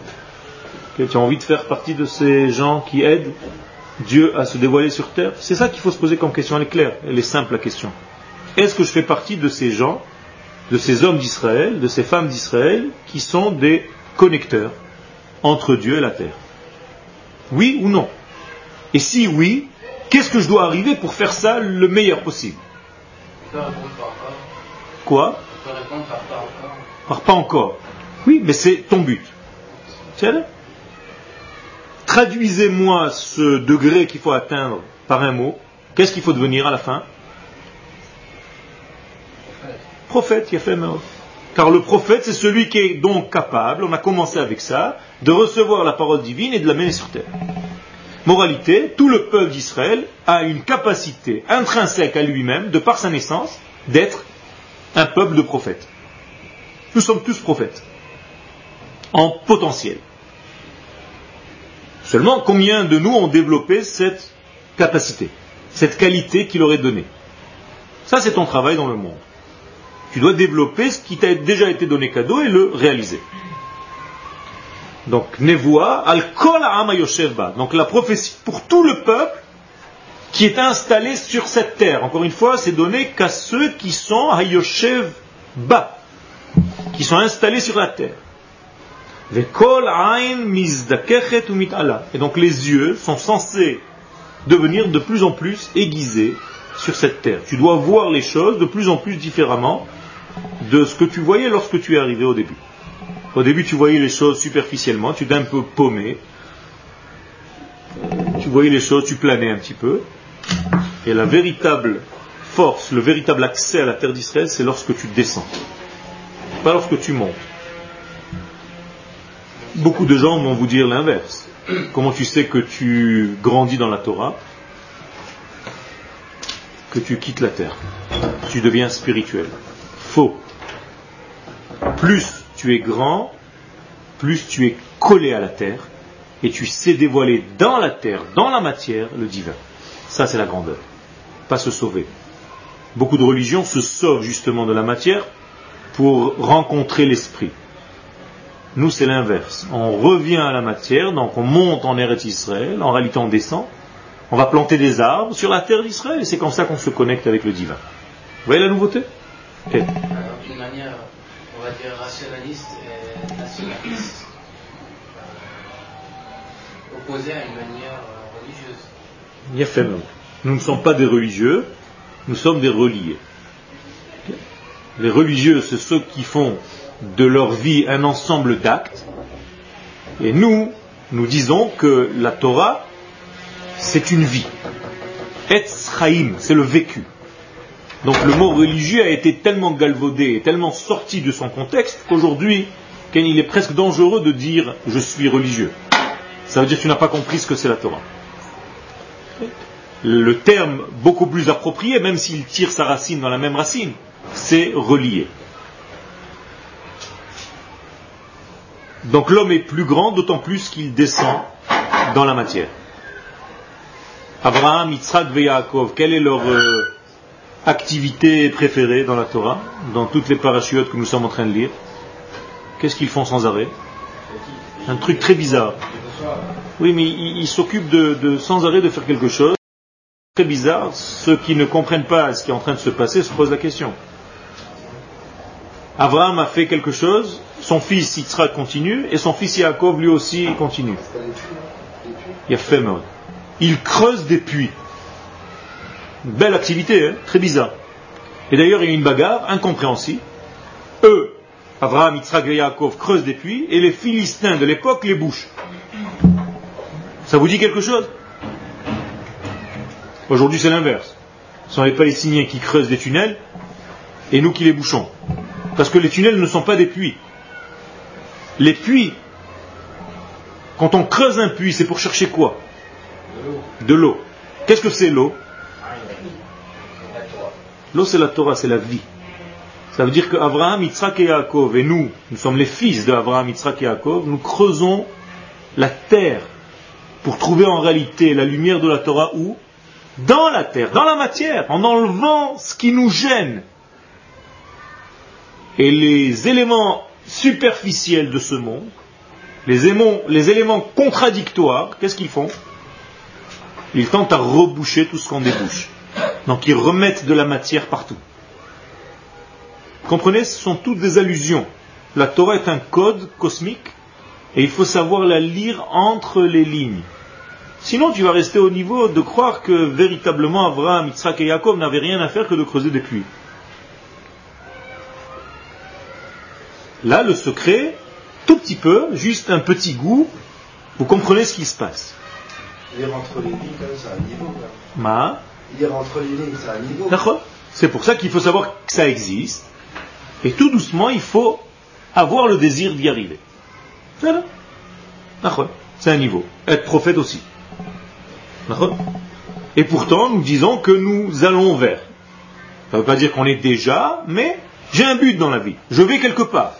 Tu as envie de faire partie de ces gens qui aident Dieu à se dévoiler sur terre? C'est ça qu'il faut se poser comme question. Elle est claire, elle est simple la question. Est-ce que je fais partie de ces gens, de ces hommes d'Israël, de ces femmes d'Israël, qui sont des connecteurs entre Dieu et la terre? Oui ou non? Et si oui, qu'est-ce que je dois arriver pour faire ça le meilleur possible Quoi Par pas encore. Oui, mais c'est ton but. Traduisez-moi ce degré qu'il faut atteindre par un mot. Qu'est-ce qu'il faut devenir à la fin Prophète, fait Car le prophète, c'est celui qui est donc capable, on a commencé avec ça, de recevoir la parole divine et de la mener sur terre. Moralité, tout le peuple d'Israël a une capacité intrinsèque à lui-même, de par sa naissance, d'être un peuple de prophètes. Nous sommes tous prophètes, en potentiel. Seulement, combien de nous ont développé cette capacité, cette qualité qu'il aurait donnée? Ça, c'est ton travail dans le monde. Tu dois développer ce qui t'a déjà été donné cadeau et le réaliser. Donc, Nevoa, al kol Donc, la prophétie pour tout le peuple qui est installé sur cette terre. Encore une fois, c'est donné qu'à ceux qui sont Hayoshev Ba, qui sont installés sur la terre. Et donc les yeux sont censés devenir de plus en plus aiguisés sur cette terre. Tu dois voir les choses de plus en plus différemment de ce que tu voyais lorsque tu es arrivé au début. Au début, tu voyais les choses superficiellement, tu étais un peu paumé, tu voyais les choses, tu planais un petit peu. Et la véritable force, le véritable accès à la terre d'Israël, c'est lorsque tu descends, pas lorsque tu montes. Beaucoup de gens vont vous dire l'inverse. Comment tu sais que tu grandis dans la Torah Que tu quittes la terre? Tu deviens spirituel. Faux. Plus tu es grand, plus tu es collé à la terre, et tu sais dévoiler dans la terre, dans la matière, le divin. Ça, c'est la grandeur. Pas se sauver. Beaucoup de religions se sauvent justement de la matière pour rencontrer l'esprit. Nous, c'est l'inverse. On revient à la matière, donc on monte en Eretz Israël, en réalité on descend, on va planter des arbres sur la terre d'Israël, et c'est comme ça qu'on se connecte avec le divin. Vous voyez la nouveauté? On va dire, rationaliste et nationaliste, euh, opposée à une manière euh, religieuse. Nous ne sommes pas des religieux, nous sommes des reliés. Les religieux, c'est ceux qui font de leur vie un ensemble d'actes. Et nous, nous disons que la Torah, c'est une vie. Etz Chaim, c'est le vécu. Donc le mot religieux a été tellement galvaudé et tellement sorti de son contexte qu'aujourd'hui, il est presque dangereux de dire je suis religieux. Ça veut dire que tu n'as pas compris ce que c'est la Torah. Le terme beaucoup plus approprié, même s'il tire sa racine dans la même racine, c'est relié. Donc l'homme est plus grand, d'autant plus qu'il descend dans la matière. Abraham, Yitzhak Yaakov, quelle est leur euh, activité préférée dans la Torah, dans toutes les parachutes que nous sommes en train de lire Qu'est-ce qu'ils font sans arrêt? Un truc très bizarre. Oui, mais ils s'occupent de, sans arrêt de faire quelque chose. Très bizarre. Ceux qui ne comprennent pas ce qui est en train de se passer se posent la question. Abraham a fait quelque chose, son fils Yitzhak continue, et son fils Yaakov lui aussi continue. Il a fait Il creuse des puits. Belle activité, hein très bizarre. Et d'ailleurs, il y a une bagarre incompréhensible. Eux, Abraham, Yitzhak et Yaakov creusent des puits, et les Philistins de l'époque les bouchent. Ça vous dit quelque chose? Aujourd'hui, c'est l'inverse. Ce sont les Palestiniens qui creusent des tunnels, et nous qui les bouchons. Parce que les tunnels ne sont pas des puits. Les puits, quand on creuse un puits, c'est pour chercher quoi? De l'eau. Qu'est-ce que c'est l'eau? L'eau, c'est la Torah, c'est la vie. Ça veut dire qu'Abraham, Yitzhak et Yaakov, et nous, nous sommes les fils d'Abraham, Yitzhak et Yaakov, nous creusons la terre pour trouver en réalité la lumière de la Torah où? Dans la terre, dans la matière, en enlevant ce qui nous gêne, et les éléments superficiels de ce monde, les éléments, les éléments contradictoires, qu'est-ce qu'ils font? Ils tentent à reboucher tout ce qu'on débouche. Donc ils remettent de la matière partout. Comprenez, ce sont toutes des allusions. La Torah est un code cosmique et il faut savoir la lire entre les lignes. Sinon, tu vas rester au niveau de croire que véritablement Abraham, Yitzhak et Jacob n'avaient rien à faire que de creuser des puits. Là, le secret, tout petit peu, juste un petit goût, vous comprenez ce qui se passe. Lire entre les lignes, c'est un niveau. Ma. C'est pour ça qu'il faut savoir que ça existe. Et tout doucement, il faut avoir le désir d'y arriver. C'est un niveau. Être prophète aussi. Et pourtant, nous disons que nous allons vers. Ça ne veut pas dire qu'on est déjà, mais j'ai un but dans la vie. Je vais quelque part.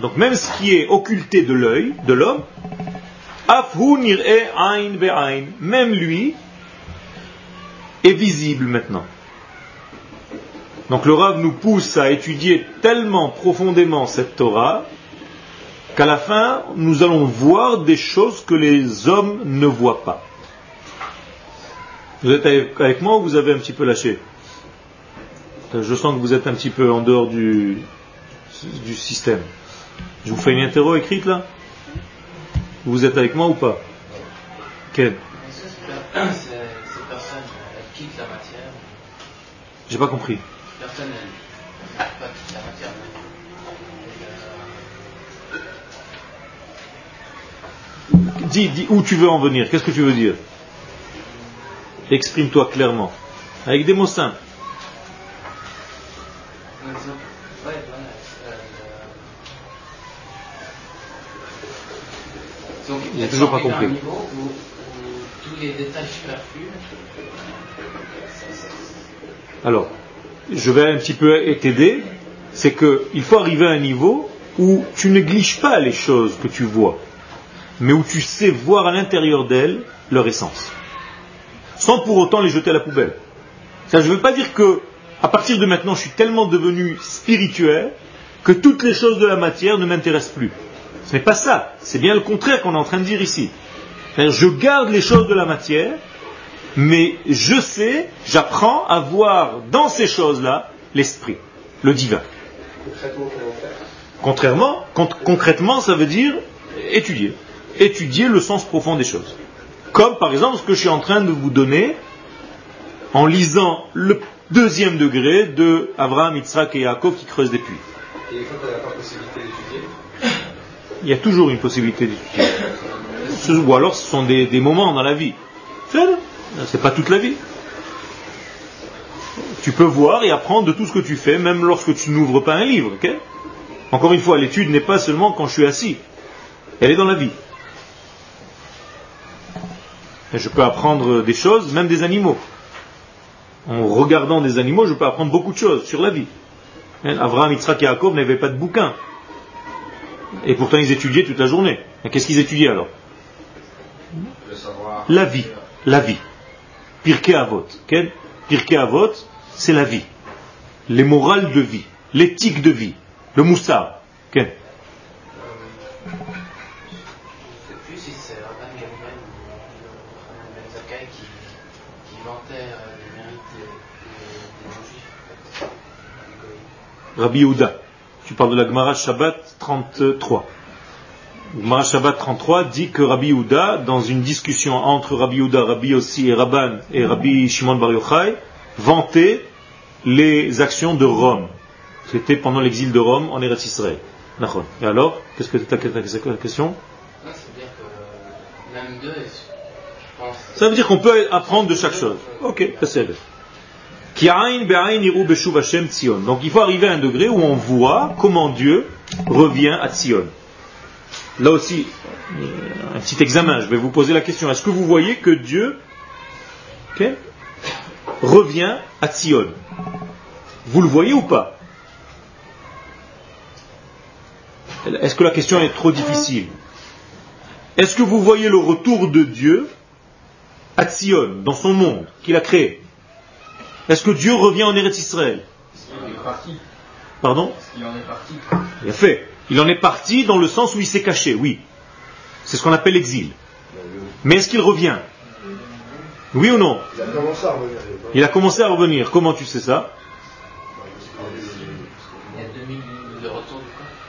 Donc même ce qui est occulté de l'œil, de l'homme, même lui est visible maintenant. Donc le Rav nous pousse à étudier tellement profondément cette Torah qu'à la fin, nous allons voir des choses que les hommes ne voient pas. Vous êtes avec moi ou vous avez un petit peu lâché? Je sens que vous êtes un petit peu en dehors du, du système. Je vous fais une interro écrite là? Vous êtes avec moi ou pas Quel Ces personnes quittent la matière. J'ai pas compris. Personne pas la matière. Dis, dis où tu veux en venir. Qu'est-ce que tu veux dire Exprime-toi clairement. Avec des mots simples. Il n'a toujours pas compris. Un niveau où, où tous les détails superflus. Alors, je vais un petit peu t'aider. c'est qu'il faut arriver à un niveau où tu négliges pas les choses que tu vois, mais où tu sais voir à l'intérieur d'elles leur essence, sans pour autant les jeter à la poubelle. Ça, je ne veux pas dire que, à partir de maintenant, je suis tellement devenu spirituel que toutes les choses de la matière ne m'intéressent plus. Ce n'est pas ça. C'est bien le contraire qu'on est en train de dire ici. Je garde les choses de la matière, mais je sais, j'apprends à voir dans ces choses-là l'esprit, le divin. Contrairement, concrètement, ça veut dire étudier. Étudier le sens profond des choses. Comme par exemple ce que je suis en train de vous donner en lisant le deuxième degré de Abraham, Yitzhak et Yaakov qui creusent des puits. Et Il y a toujours une possibilité d'étudier. Ou alors ce sont des, moments dans la vie. C'est pas toute la vie. Tu peux voir et apprendre de tout ce que tu fais, même lorsque tu n'ouvres pas un livre. Encore une fois, l'étude n'est pas seulement quand je suis assis. Elle est dans la vie. Je peux apprendre des choses, même des animaux. En regardant des animaux, je peux apprendre beaucoup de choses sur la vie. Abraham, Yitzhak et Jacob n'avaient pas de bouquin. Et pourtant, ils étudiaient toute la journée. Qu'est-ce qu'ils étudiaient alors La vie. La vie. Pirkei Avot. Pirkei Avot, c'est la vie. Les morales de vie. L'éthique de vie. Le moussard. Okay. Rabbi Yehuda. Tu parles de la Gemara Shabbat 33. Gemara Shabbat 33 dit que Rabbi Yehuda, dans une discussion entre Rabbi Yehuda, Rabbi Yossi et Rabban et Rabbi Shimon Bar Yochai, vantait les actions de Rome. C'était pendant l'exil de Rome en Eretz Israël. Et alors, qu'est-ce que tu as la question? Ça veut dire qu'on peut apprendre de chaque chose. Ok, c'est donc il faut arriver à un degré où on voit comment Dieu revient à Tzion. Là aussi, un petit examen, je vais vous poser la question. Est-ce que vous voyez que Dieu revient à Tzion? Vous le voyez ou pas? Est-ce que la question est trop difficile? Est-ce que vous voyez le retour de Dieu à Tzion, dans son monde qu'il a créé? Est-ce que Dieu revient en Eretz Israël Il est parti. Pardon Il en est parti. Il a fait. Il en est parti dans le sens où il s'est caché, oui. C'est ce qu'on appelle l'exil. Mais est-ce qu'il revient Oui ou non Il a commencé à revenir. Il a commencé à revenir. Comment tu sais ça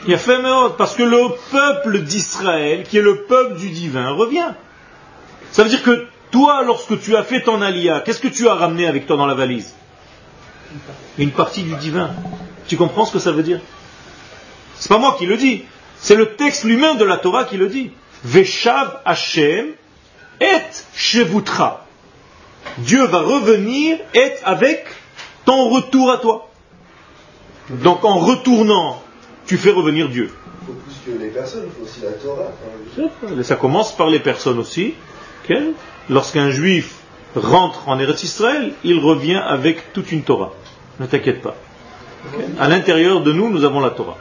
Il a fait parce que le peuple d'Israël, qui est le peuple du divin, revient. Ça veut dire que toi, lorsque tu as fait ton alia, qu'est-ce que tu as ramené avec toi dans la valise? Une partie du divin. Tu comprends ce que ça veut dire? C'est pas moi qui le dis. C'est le texte lui-même de la Torah qui le dit. Veshav Hashem et Shevutra. Dieu va revenir et avec ton retour à toi. Donc en retournant, tu fais revenir Dieu. Il faut plus que les personnes, il faut aussi la Torah. Ça commence par les personnes aussi lorsqu'un juif rentre en Eretz Israël, il revient avec toute une Torah. Ne t'inquiète pas. À l'intérieur de nous, nous avons la Torah.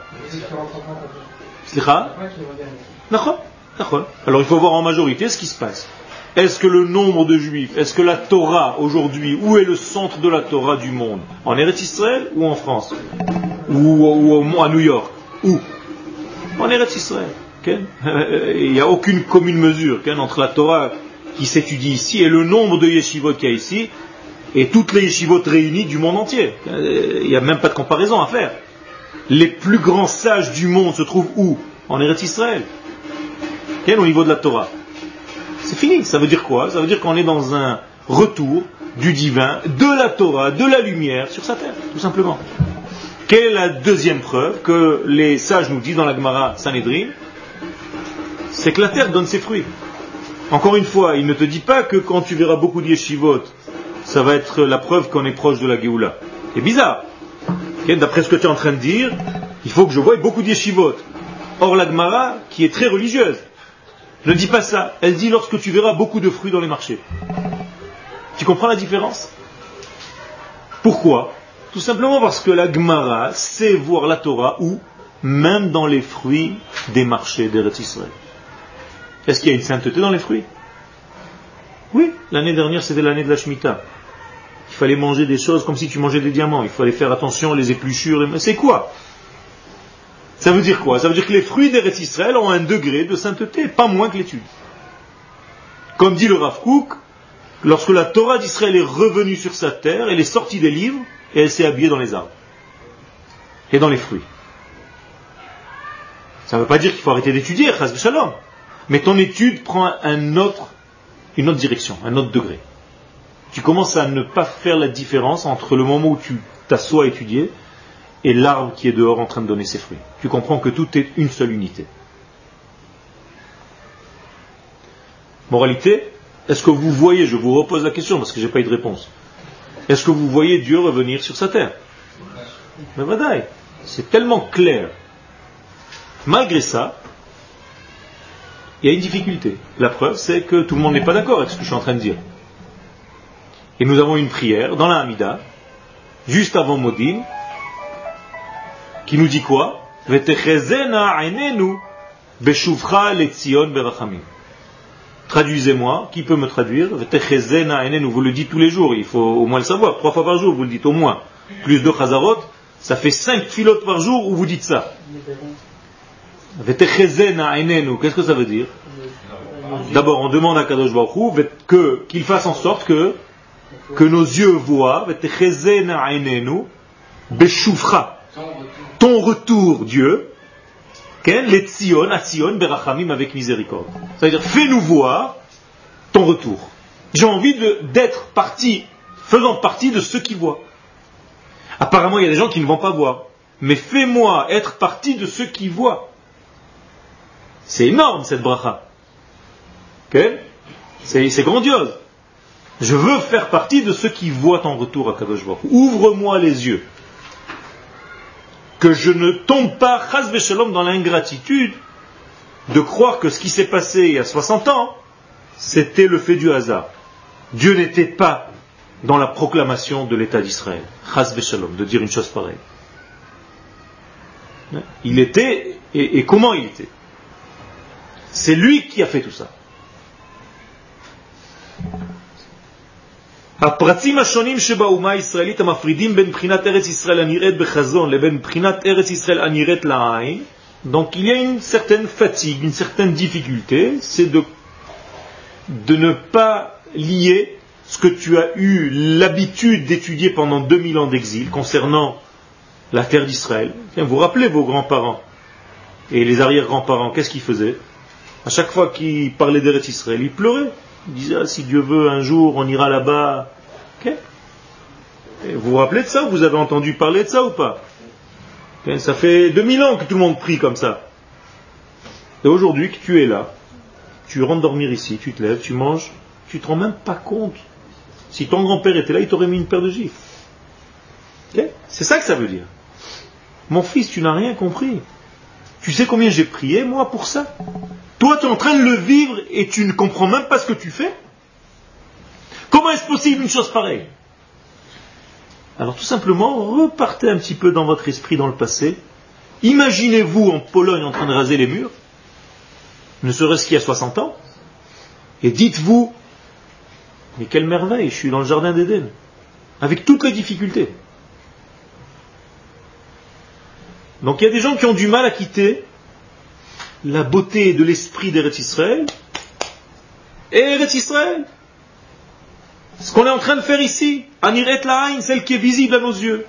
Alors il faut voir en majorité ce qui se passe. Est-ce que le nombre de juifs, est-ce que la Torah aujourd'hui, où est le centre de la Torah du monde? En Eretz Israël ou en France? Ou, à New York? Où? En Eretz Israël. [LAUGHS] Il n'y a aucune commune mesure entre la Torah qui s'étudie ici et le nombre de yeshivot qu'il y a ici et toutes les yeshivot réunies du monde entier. Il n'y a même pas de comparaison à faire. Les plus grands sages du monde se trouvent où? En Eretz Israël. Au niveau de la Torah? C'est fini. Ça veut dire quoi? Ça veut dire qu'on est dans un retour du divin, de la Torah, de la lumière sur sa terre, tout simplement. Quelle est la deuxième preuve que les sages nous disent dans la Gemara Sanhedrin? C'est que la terre donne ses fruits. Encore une fois, il ne te dit pas que quand tu verras beaucoup d'yeshivot, ça va être la preuve qu'on est proche de la Géoula. C'est bizarre. D'après ce que tu es en train de dire, il faut que je voie beaucoup d'yeshivot. Or, la Gemara, qui est très religieuse, ne dit pas ça. Elle dit lorsque tu verras beaucoup de fruits dans les marchés. Tu comprends la différence? Pourquoi? Tout simplement parce que la Gemara sait voir la Torah où Même dans les fruits des marchés d'Eretz Israël. Est-ce qu'il y a une sainteté dans les fruits? Oui, l'année dernière c'était l'année de la Shemitah. Il fallait manger des choses comme si tu mangeais des diamants. Il fallait faire attention, les épluchures. Les... C'est quoi? Ça veut dire quoi? Ça veut dire que les fruits d'Eretz Israël ont un degré de sainteté, pas moins que l'étude. Comme dit le Rav Kook, lorsque la Torah d'Israël est revenue sur sa terre, elle est sortie des livres et elle s'est habillée dans les arbres et dans les fruits. Ça ne veut pas dire qu'il faut arrêter d'étudier, shalom. Mais ton étude prend une autre direction, un autre degré. Tu commences à ne pas faire la différence entre le moment où tu t'assois à étudier et l'arbre qui est dehors en train de donner ses fruits. Tu comprends que tout est une seule unité. Moralité, est-ce que vous voyez, je vous repose la question parce que je n'ai pas eu de réponse, est-ce que vous voyez Dieu revenir sur sa terre? Mais c'est tellement clair. Malgré ça, il y a une difficulté. La preuve, c'est que tout le monde n'est pas d'accord avec ce que je suis en train de dire. Et nous avons une prière dans la Hamida, juste avant Modim, qui nous dit quoi? Traduisez-moi, qui peut me traduire? Vous le dites tous les jours, il faut au moins le savoir, trois fois par jour, vous le dites au moins. Plus de chazarot, ça fait cinq filotes par jour où vous dites ça. Qu'est-ce que ça veut dire D'abord, on demande à Kadosh Baruch que, qu'il fasse en sorte que, que nos yeux voient, ton retour, Dieu, les tzion, berachamim avec miséricorde. C'est-à-dire, fais-nous voir ton retour. J'ai envie d'être partie, faisant partie de ceux qui voient. Apparemment, il y a des gens qui ne vont pas voir. Mais fais-moi être partie de ceux qui voient. C'est énorme cette bracha. C'est grandiose. Je veux faire partie de ceux qui voient ton retour à Kadosh. Ouvre-moi les yeux. Que je ne tombe pas, chas shalom, dans l'ingratitude de croire que ce qui s'est passé il y a 60 ans, c'était le fait du hasard. Dieu n'était pas dans la proclamation de l'État d'Israël. Chas shalom, de dire une chose pareille. Il était, et comment il était? c'est lui qui a fait tout ça. הפרצים השונים שבאומה הישראלית המפרידים בין בחינת ארץ ישראל הנראית בחזון לבין בחינת ארץ ישראל הנראית לעין, donc il y a une certaine fatigue, une certaine difficulté, c'est de, de ne pas lier ce que tu as eu l'habitude d'étudier pendant 2000 ans d'exil concernant la terre d'Israël. Vous vous rappelez vos grands-parents et les arrière-grands-parents, qu'est-ce qu'ils faisaient À chaque fois qu'il parlait d'Eretz Israël, il pleurait. Il disait, ah, si Dieu veut, un jour, on ira là-bas. vous vous rappelez de ça? Vous avez entendu parler de ça ou pas? Ça fait 2000 ans que tout le monde prie comme ça. Et aujourd'hui que tu es là, tu rentres dormir ici, tu te lèves, tu manges, tu te rends même pas compte. Si ton grand-père était là, il t'aurait mis une paire de gifles. C'est ça que ça veut dire. Mon fils, tu n'as rien compris. Tu sais combien j'ai prié, moi, pour ça? Toi, tu es en train de le vivre et tu ne comprends même pas ce que tu fais Comment est-ce possible une chose pareille? Alors tout simplement, repartez un petit peu dans votre esprit dans le passé. Imaginez-vous en Pologne en train de raser les murs, ne serait-ce qu'il y a 60 ans, et dites-vous, mais quelle merveille, je suis dans le jardin d'Éden, avec toutes les difficultés. Donc il y a des gens qui ont du mal à quitter la beauté de l'esprit d'Eretz Israël et Eretz Israël. Ce qu'on est en train de faire ici, Aniret La'ain, celle qui est visible à nos yeux.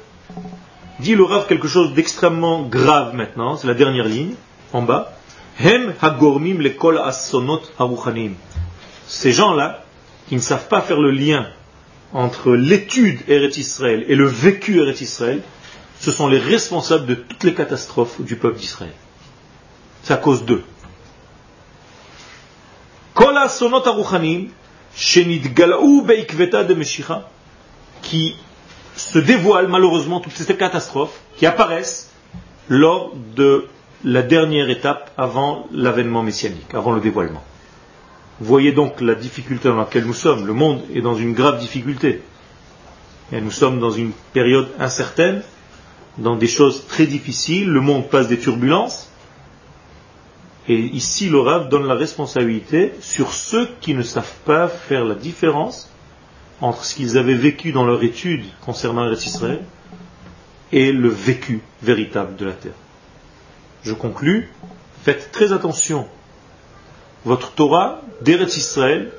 Dit le Rav quelque chose d'extrêmement grave maintenant, c'est la dernière ligne, en bas. Hem hagormim lekol asonot. Ces gens-là, qui ne savent pas faire le lien entre l'étude Eretz Israël et le vécu Eretz Israël, ce sont les responsables de toutes les catastrophes du peuple d'Israël. C'est à cause d'eux. qui se dévoilent malheureusement toutes ces catastrophes qui apparaissent lors de la dernière étape avant l'avènement messianique, avant le dévoilement. Voyez donc la difficulté dans laquelle nous sommes. Le monde est dans une grave difficulté. Nous sommes dans une période incertaine, dans des choses très difficiles, le monde passe des turbulences. Et ici, le donne la responsabilité sur ceux qui ne savent pas faire la différence entre ce qu'ils avaient vécu dans leur étude concernant les Israël et le vécu véritable de la terre. Je conclus, faites très attention. Votre Torah d'Eretz Israël,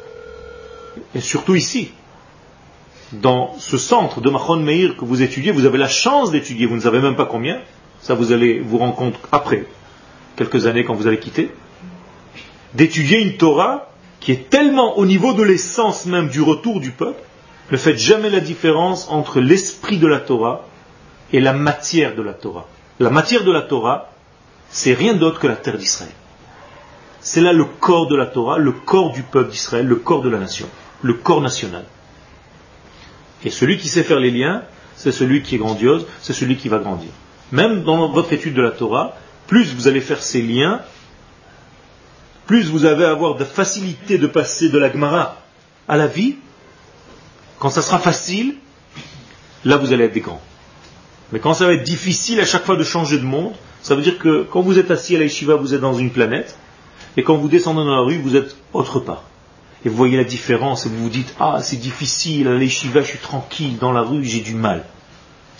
et surtout ici, dans ce centre de Machon Meir que vous étudiez, vous avez la chance d'étudier, vous ne savez même pas combien, ça vous allez vous rendre compte après, quelques années quand vous allez quitter, d'étudier une Torah qui est tellement au niveau de l'essence même du retour du peuple, ne faites jamais la différence entre l'esprit de la Torah et la matière de la Torah. La matière de la Torah, c'est rien d'autre que la terre d'Israël. C'est là le corps de la Torah, le corps du peuple d'Israël, le corps de la nation, le corps national. Et celui qui sait faire les liens, c'est celui qui est grandiose, c'est celui qui va grandir. Même dans votre étude de la Torah, plus vous allez faire ces liens, plus vous allez avoir de facilité de passer de la Gemara à la vie, quand ça sera facile, là vous allez être des grands. Mais quand ça va être difficile à chaque fois de changer de monde, ça veut dire que quand vous êtes assis à la vous êtes dans une planète, et quand vous descendez dans la rue, vous êtes autre part. Et vous voyez la différence, et vous vous dites, ah, c'est difficile, à la je suis tranquille, dans la rue, j'ai du mal.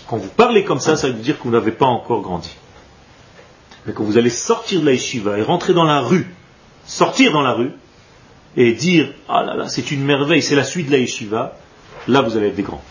Quand vous parlez comme ça, ça veut dire que vous n'avez pas encore grandi. Mais quand vous allez sortir de la yeshiva et rentrer dans la rue, sortir dans la rue, et dire, ah là là, c'est une merveille, c'est la suite de la yeshiva, là vous allez être des grands.